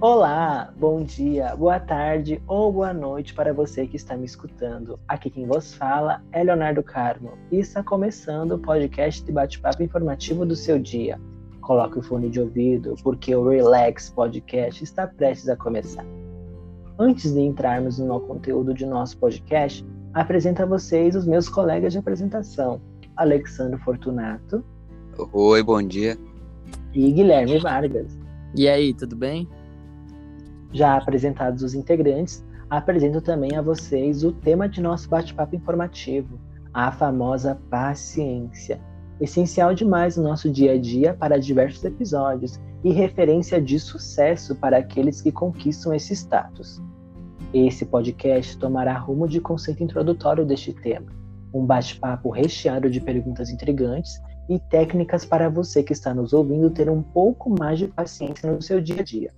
Olá, bom dia, boa tarde ou boa noite para você que está me escutando. Aqui quem vos fala é Leonardo Carmo e está começando o podcast de bate-papo informativo do seu dia. Coloque o fone de ouvido porque o Relax Podcast está prestes a começar. Antes de entrarmos no conteúdo de nosso podcast, apresento a vocês os meus colegas de apresentação, Alexandre Fortunato. Oi, bom dia. E Guilherme Vargas. E aí, tudo bem? Já apresentados os integrantes, apresento também a vocês o tema de nosso bate-papo informativo, a famosa paciência. Essencial demais no nosso dia a dia para diversos episódios e referência de sucesso para aqueles que conquistam esse status. Esse podcast tomará rumo de conceito introdutório deste tema, um bate-papo recheado de perguntas intrigantes e técnicas para você que está nos ouvindo ter um pouco mais de paciência no seu dia a dia.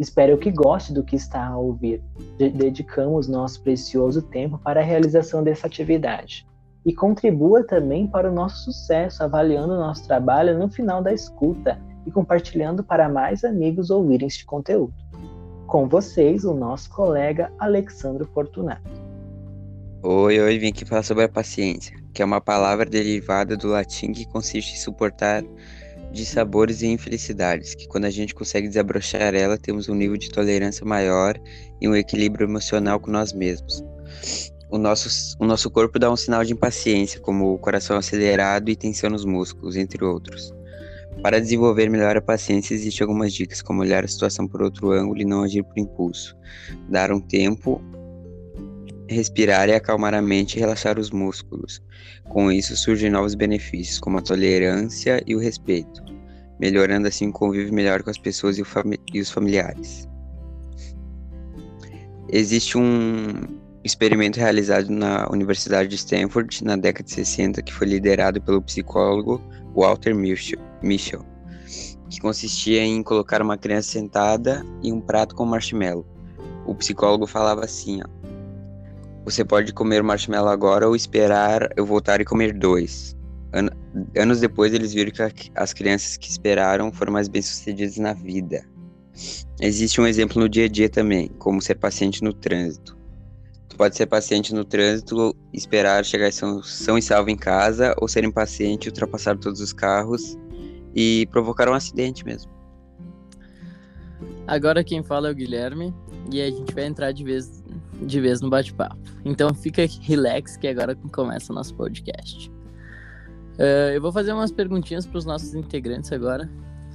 Espero que goste do que está a ouvir. Dedicamos nosso precioso tempo para a realização dessa atividade. E contribua também para o nosso sucesso, avaliando o nosso trabalho no final da escuta e compartilhando para mais amigos ouvirem este conteúdo. Com vocês, o nosso colega Alexandre Fortunato. Oi, oi, vim aqui falar sobre a paciência, que é uma palavra derivada do latim que consiste em suportar de sabores e infelicidades, que quando a gente consegue desabrochar ela, temos um nível de tolerância maior e um equilíbrio emocional com nós mesmos. O nosso, o nosso corpo dá um sinal de impaciência, como o coração acelerado e tensão nos músculos, entre outros. Para desenvolver melhor a paciência, existem algumas dicas, como olhar a situação por outro ângulo e não agir por impulso. Dar um tempo, respirar e acalmar a mente e relaxar os músculos. Com isso surgem novos benefícios, como a tolerância e o respeito, melhorando assim o convívio melhor com as pessoas e, e os familiares. Existe um experimento realizado na Universidade de Stanford na década de 60 que foi liderado pelo psicólogo Walter Mischel, que consistia em colocar uma criança sentada e um prato com marshmallow. O psicólogo falava assim, ó, você pode comer marshmallow agora ou esperar eu voltar e comer dois. An anos depois, eles viram que as crianças que esperaram foram mais bem-sucedidas na vida. Existe um exemplo no dia a dia também, como ser paciente no trânsito. Tu pode ser paciente no trânsito, esperar chegar são, são e salvo em casa, ou ser impaciente, ultrapassar todos os carros e provocar um acidente mesmo. Agora quem fala é o Guilherme e a gente vai entrar de vez, de vez no bate-papo. Então fica relax que agora começa o nosso podcast. Uh, eu vou fazer umas perguntinhas para os nossos integrantes agora.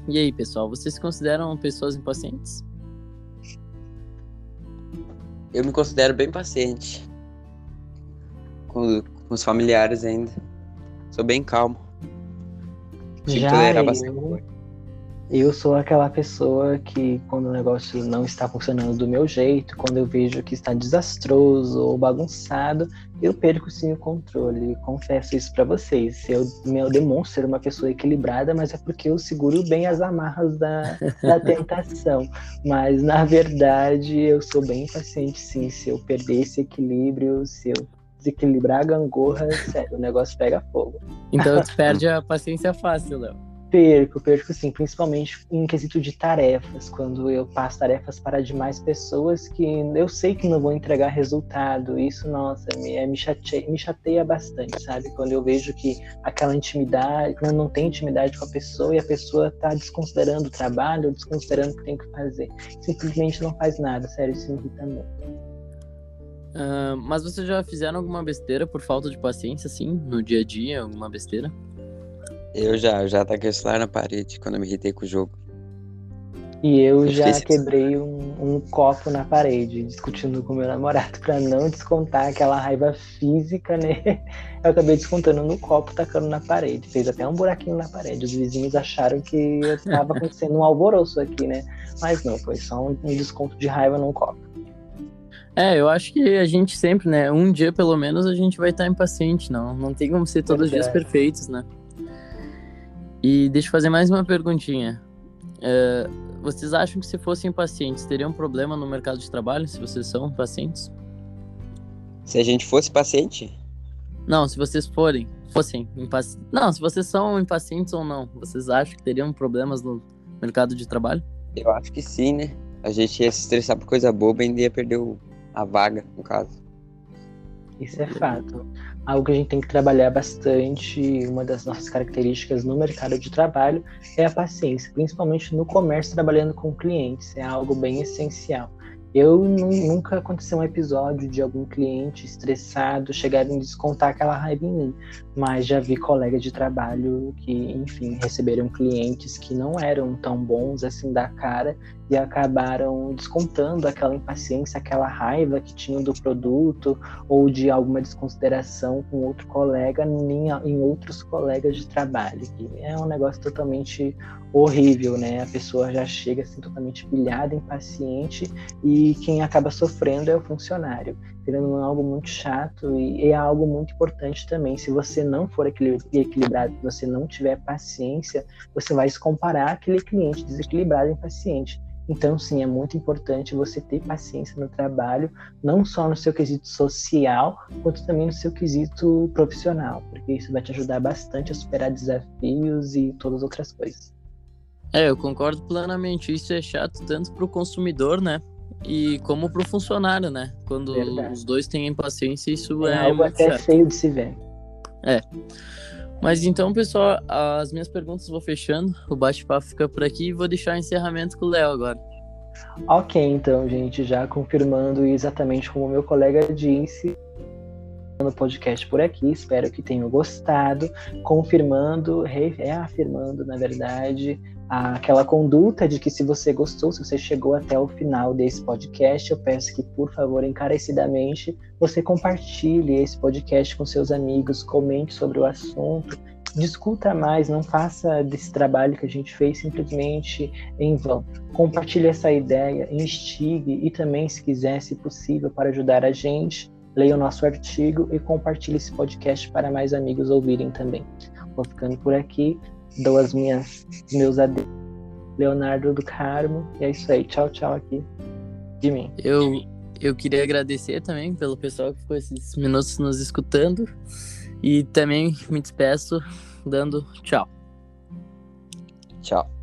E aí, pessoal, vocês se consideram pessoas impacientes? Eu me considero bem paciente. Com, com os familiares ainda. Sou bem calmo. Já tolerar eu... bastante eu sou aquela pessoa que, quando o negócio não está funcionando do meu jeito, quando eu vejo que está desastroso ou bagunçado, eu perco sim o controle. Confesso isso para vocês. Eu, eu demonstro ser uma pessoa equilibrada, mas é porque eu seguro bem as amarras da, da tentação. Mas, na verdade, eu sou bem impaciente, sim. Se eu perder esse equilíbrio, se eu desequilibrar a gangorra, sério, o negócio pega fogo. Então, tu perde a paciência fácil, Léo. Perco, perco sim, principalmente em quesito de tarefas, quando eu passo tarefas para demais pessoas que eu sei que não vão entregar resultado. Isso, nossa, me, é, me, chateia, me chateia bastante, sabe? Quando eu vejo que aquela intimidade, quando não tem intimidade com a pessoa e a pessoa está desconsiderando o trabalho, desconsiderando o que tem que fazer. Simplesmente não faz nada, sério, isso me irrita muito. Uh, mas vocês já fizeram alguma besteira por falta de paciência, assim, no dia a dia? Alguma besteira? Eu já, eu já taquei o celular na parede quando eu me irritei com o jogo. E eu, eu já quebrei um, um, copo na parede, discutindo com meu namorado para não descontar aquela raiva física, né? Eu acabei descontando no copo, tacando na parede. Fez até um buraquinho na parede. Os vizinhos acharam que estava acontecendo um alvoroço aqui, né? Mas não, foi só um, um desconto de raiva num copo. É, eu acho que a gente sempre, né? Um dia pelo menos a gente vai estar impaciente, não. Não tem como ser todos os dias perfeitos, né? E deixa eu fazer mais uma perguntinha. É, vocês acham que se fossem pacientes, teriam problema no mercado de trabalho, se vocês são pacientes? Se a gente fosse paciente? Não, se vocês forem, fossem impacientes. Não, se vocês são impacientes ou não, vocês acham que teriam problemas no mercado de trabalho? Eu acho que sim, né? A gente ia se estressar por coisa boba e ainda ia perder a vaga, no caso. Isso é fato. Algo que a gente tem que trabalhar bastante, uma das nossas características no mercado de trabalho é a paciência, principalmente no comércio trabalhando com clientes, é algo bem essencial. Eu nunca aconteceu um episódio de algum cliente estressado chegar e descontar aquela raiva em mim, mas já vi colegas de trabalho que, enfim, receberam clientes que não eram tão bons assim da cara e acabaram descontando aquela impaciência, aquela raiva que tinham do produto ou de alguma desconsideração com outro colega em, em outros colegas de trabalho. Que é um negócio totalmente horrível, né? A pessoa já chega assim totalmente pilhada, impaciente e quem acaba sofrendo é o funcionário. É algo muito chato e é algo muito importante também. Se você não for equilibrado, se você não tiver paciência, você vai se comparar aquele cliente desequilibrado e impaciente. Então, sim, é muito importante você ter paciência no trabalho, não só no seu quesito social, quanto também no seu quesito profissional, porque isso vai te ajudar bastante a superar desafios e todas as outras coisas. É, eu concordo plenamente. Isso é chato tanto para o consumidor, né? E como para o funcionário, né? Quando Verdade. os dois têm paciência, isso é, é algo até chato. feio de se ver. É. Mas então, pessoal, as minhas perguntas vou fechando. O bate-papo fica por aqui e vou deixar o encerramento com o Léo agora. Ok, então, gente, já confirmando exatamente como o meu colega disse no podcast por aqui, espero que tenham gostado, confirmando, reafirmando, na verdade, aquela conduta de que se você gostou, se você chegou até o final desse podcast, eu peço que, por favor, encarecidamente, você compartilhe esse podcast com seus amigos, comente sobre o assunto, discuta mais, não faça desse trabalho que a gente fez simplesmente em vão. Compartilhe essa ideia, instigue e também, se quiser, se possível, para ajudar a gente, leia o nosso artigo e compartilhe esse podcast para mais amigos ouvirem também. Vou ficando por aqui dou as minhas meus adeus. Leonardo do Carmo. E é isso aí. Tchau, tchau aqui de mim. Eu, eu queria agradecer também pelo pessoal que ficou esses minutos nos escutando. E também me despeço dando tchau. Tchau.